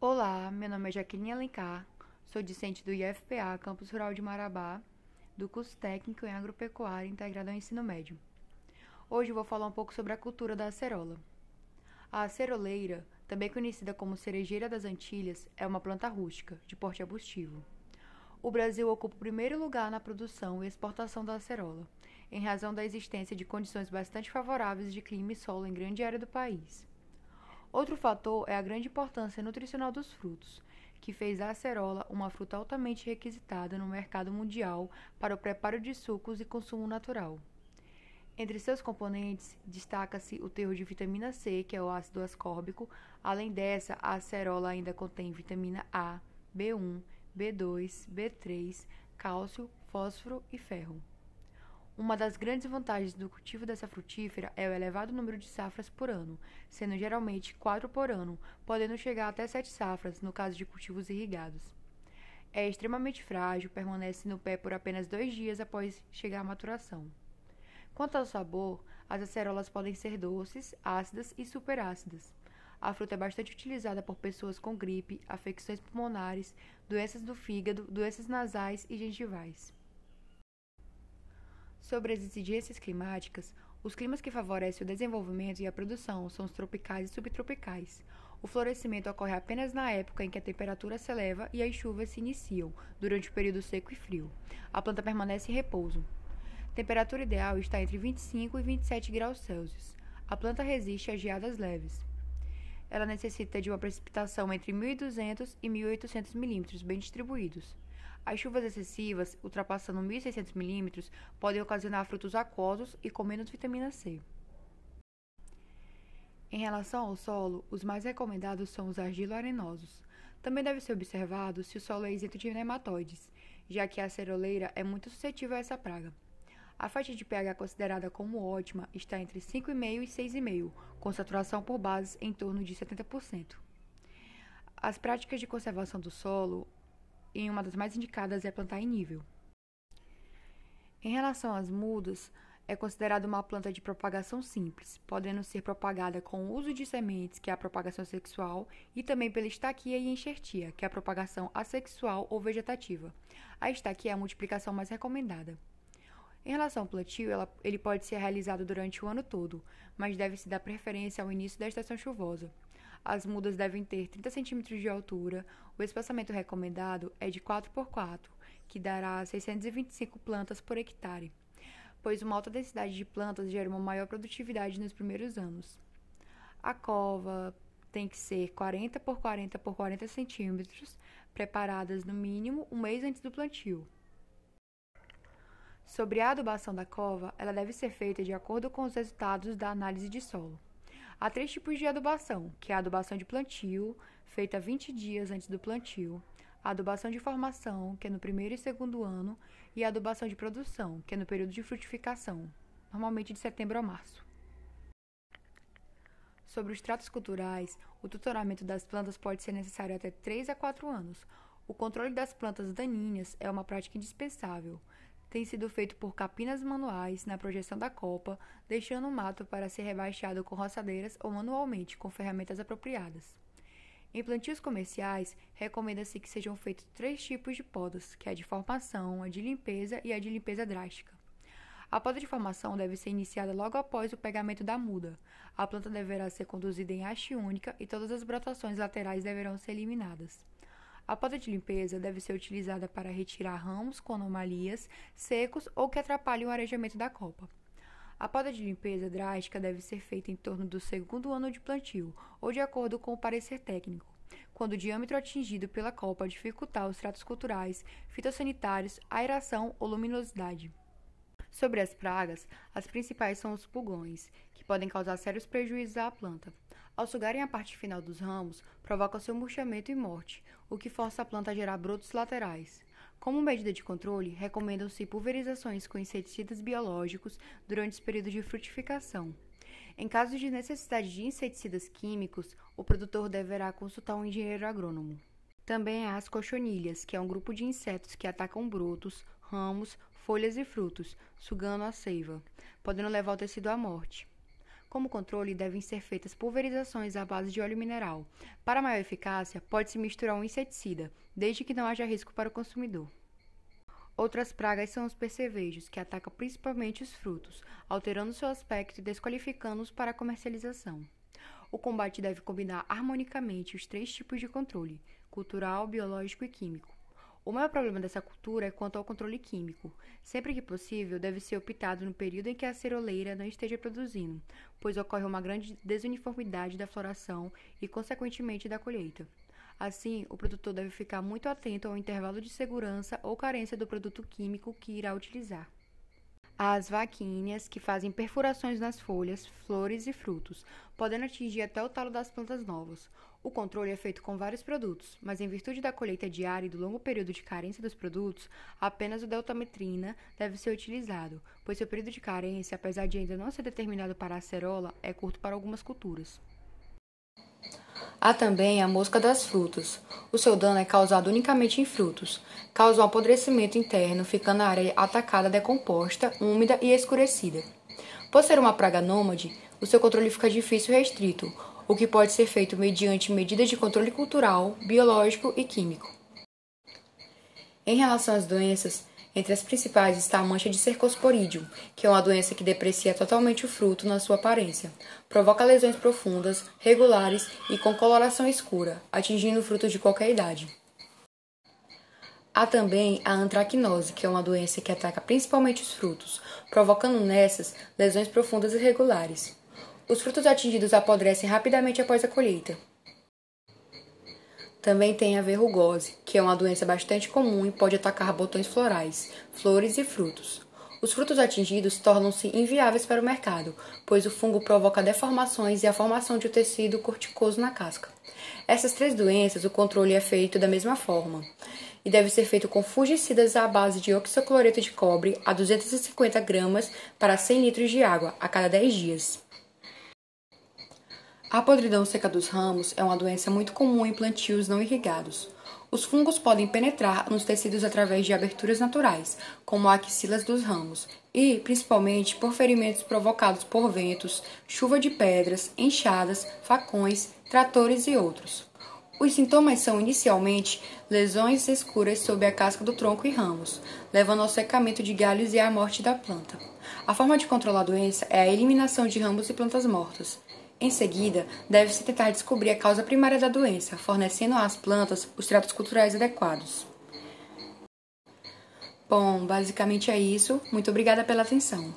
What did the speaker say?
Olá, meu nome é Jaqueline Alencar, sou discente do IFPA Campus Rural de Marabá, do curso técnico em agropecuária integrado ao ensino médio. Hoje vou falar um pouco sobre a cultura da acerola. A aceroleira, também conhecida como cerejeira das Antilhas, é uma planta rústica, de porte arbustivo. O Brasil ocupa o primeiro lugar na produção e exportação da acerola, em razão da existência de condições bastante favoráveis de clima e solo em grande área do país. Outro fator é a grande importância nutricional dos frutos, que fez a acerola uma fruta altamente requisitada no mercado mundial para o preparo de sucos e consumo natural. Entre seus componentes, destaca-se o teor de vitamina C, que é o ácido ascórbico. Além dessa, a acerola ainda contém vitamina A, B1, B2, B3, cálcio, fósforo e ferro. Uma das grandes vantagens do cultivo dessa frutífera é o elevado número de safras por ano, sendo geralmente quatro por ano, podendo chegar até sete safras no caso de cultivos irrigados. É extremamente frágil, permanece no pé por apenas dois dias após chegar à maturação. Quanto ao sabor, as acerolas podem ser doces, ácidas e superácidas. A fruta é bastante utilizada por pessoas com gripe, afecções pulmonares, doenças do fígado, doenças nasais e gengivais. Sobre as exigências climáticas, os climas que favorecem o desenvolvimento e a produção são os tropicais e subtropicais. O florescimento ocorre apenas na época em que a temperatura se eleva e as chuvas se iniciam, durante o período seco e frio. A planta permanece em repouso. Temperatura ideal está entre 25 e 27 graus Celsius. A planta resiste a geadas leves. Ela necessita de uma precipitação entre 1.200 e 1.800 milímetros, bem distribuídos. As chuvas excessivas, ultrapassando 1.600 milímetros, podem ocasionar frutos aquosos e com menos vitamina C. Em relação ao solo, os mais recomendados são os argilo-arenosos. Também deve ser observado se o solo é isento de nematóides, já que a ceroleira é muito suscetível a essa praga. A faixa de pH considerada como ótima está entre 5,5 e 6,5, com saturação por bases em torno de 70%. As práticas de conservação do solo e uma das mais indicadas é plantar em nível. Em relação às mudas, é considerada uma planta de propagação simples, podendo ser propagada com o uso de sementes, que é a propagação sexual, e também pela estaquia e enxertia, que é a propagação assexual ou vegetativa. A estaquia é a multiplicação mais recomendada. Em relação ao plantio, ela, ele pode ser realizado durante o ano todo, mas deve-se dar preferência ao início da estação chuvosa. As mudas devem ter 30 cm de altura. O espaçamento recomendado é de 4 por 4, que dará 625 plantas por hectare, pois uma alta densidade de plantas gera uma maior produtividade nos primeiros anos. A cova tem que ser 40 por 40 por 40 centímetros, preparadas no mínimo um mês antes do plantio. Sobre a adubação da cova, ela deve ser feita de acordo com os resultados da análise de solo. Há três tipos de adubação, que é a adubação de plantio, feita 20 dias antes do plantio, a adubação de formação, que é no primeiro e segundo ano, e a adubação de produção, que é no período de frutificação, normalmente de setembro a março. Sobre os tratos culturais, o tutoramento das plantas pode ser necessário até 3 a 4 anos. O controle das plantas daninhas é uma prática indispensável tem sido feito por capinas manuais na projeção da copa, deixando o mato para ser rebaixado com roçadeiras ou manualmente com ferramentas apropriadas. Em plantios comerciais, recomenda-se que sejam feitos três tipos de podas, que é a de formação, a de limpeza e a de limpeza drástica. A poda de formação deve ser iniciada logo após o pegamento da muda. A planta deverá ser conduzida em haste única e todas as brotações laterais deverão ser eliminadas. A poda de limpeza deve ser utilizada para retirar ramos com anomalias, secos ou que atrapalhem o arejamento da copa. A poda de limpeza drástica deve ser feita em torno do segundo ano de plantio, ou de acordo com o parecer técnico, quando o diâmetro atingido pela copa dificultar os tratos culturais, fitossanitários, aeração ou luminosidade. Sobre as pragas, as principais são os pulgões, que podem causar sérios prejuízos à planta. Ao sugarem a parte final dos ramos, provoca seu murchamento e morte, o que força a planta a gerar brotos laterais. Como medida de controle, recomendam-se pulverizações com inseticidas biológicos durante os períodos de frutificação. Em caso de necessidade de inseticidas químicos, o produtor deverá consultar um engenheiro agrônomo. Também há as cochonilhas, que é um grupo de insetos que atacam brotos, ramos, folhas e frutos, sugando a seiva, podendo levar o tecido à morte. Como controle, devem ser feitas pulverizações à base de óleo mineral. Para maior eficácia, pode-se misturar um inseticida, desde que não haja risco para o consumidor. Outras pragas são os percevejos, que atacam principalmente os frutos, alterando seu aspecto e desqualificando-os para a comercialização. O combate deve combinar harmonicamente os três tipos de controle: cultural, biológico e químico. O maior problema dessa cultura é quanto ao controle químico. Sempre que possível, deve ser optado no período em que a ceroleira não esteja produzindo, pois ocorre uma grande desuniformidade da floração e, consequentemente, da colheita. Assim, o produtor deve ficar muito atento ao intervalo de segurança ou carência do produto químico que irá utilizar. As vaquinhas, que fazem perfurações nas folhas, flores e frutos, podendo atingir até o talo das plantas novas. O controle é feito com vários produtos, mas em virtude da colheita diária e do longo período de carência dos produtos, apenas o deltametrina deve ser utilizado, pois seu período de carência, apesar de ainda não ser determinado para a acerola, é curto para algumas culturas. Há também a mosca das frutas. O seu dano é causado unicamente em frutos. Causa um apodrecimento interno, ficando a área atacada decomposta, úmida e escurecida. Por ser uma praga nômade, o seu controle fica difícil e restrito, o que pode ser feito mediante medidas de controle cultural, biológico e químico. Em relação às doenças, entre as principais está a mancha de cercosporídeo, que é uma doença que deprecia totalmente o fruto na sua aparência. Provoca lesões profundas, regulares e com coloração escura, atingindo o fruto de qualquer idade. Há também a antracnose, que é uma doença que ataca principalmente os frutos, provocando nessas lesões profundas e regulares. Os frutos atingidos apodrecem rapidamente após a colheita. Também tem a verrugose, que é uma doença bastante comum e pode atacar botões florais, flores e frutos. Os frutos atingidos tornam-se inviáveis para o mercado, pois o fungo provoca deformações e a formação de um tecido corticoso na casca. Essas três doenças, o controle é feito da mesma forma e deve ser feito com fungicidas à base de oxicloreto de cobre a 250 gramas para 100 litros de água a cada 10 dias. A podridão seca dos ramos é uma doença muito comum em plantios não irrigados. Os fungos podem penetrar nos tecidos através de aberturas naturais, como axilas dos ramos, e, principalmente, por ferimentos provocados por ventos, chuva de pedras, enxadas, facões, tratores e outros. Os sintomas são inicialmente lesões escuras sob a casca do tronco e ramos, levando ao secamento de galhos e à morte da planta. A forma de controlar a doença é a eliminação de ramos e plantas mortas. Em seguida, deve-se tentar descobrir a causa primária da doença, fornecendo às plantas os tratos culturais adequados. Bom, basicamente é isso. Muito obrigada pela atenção.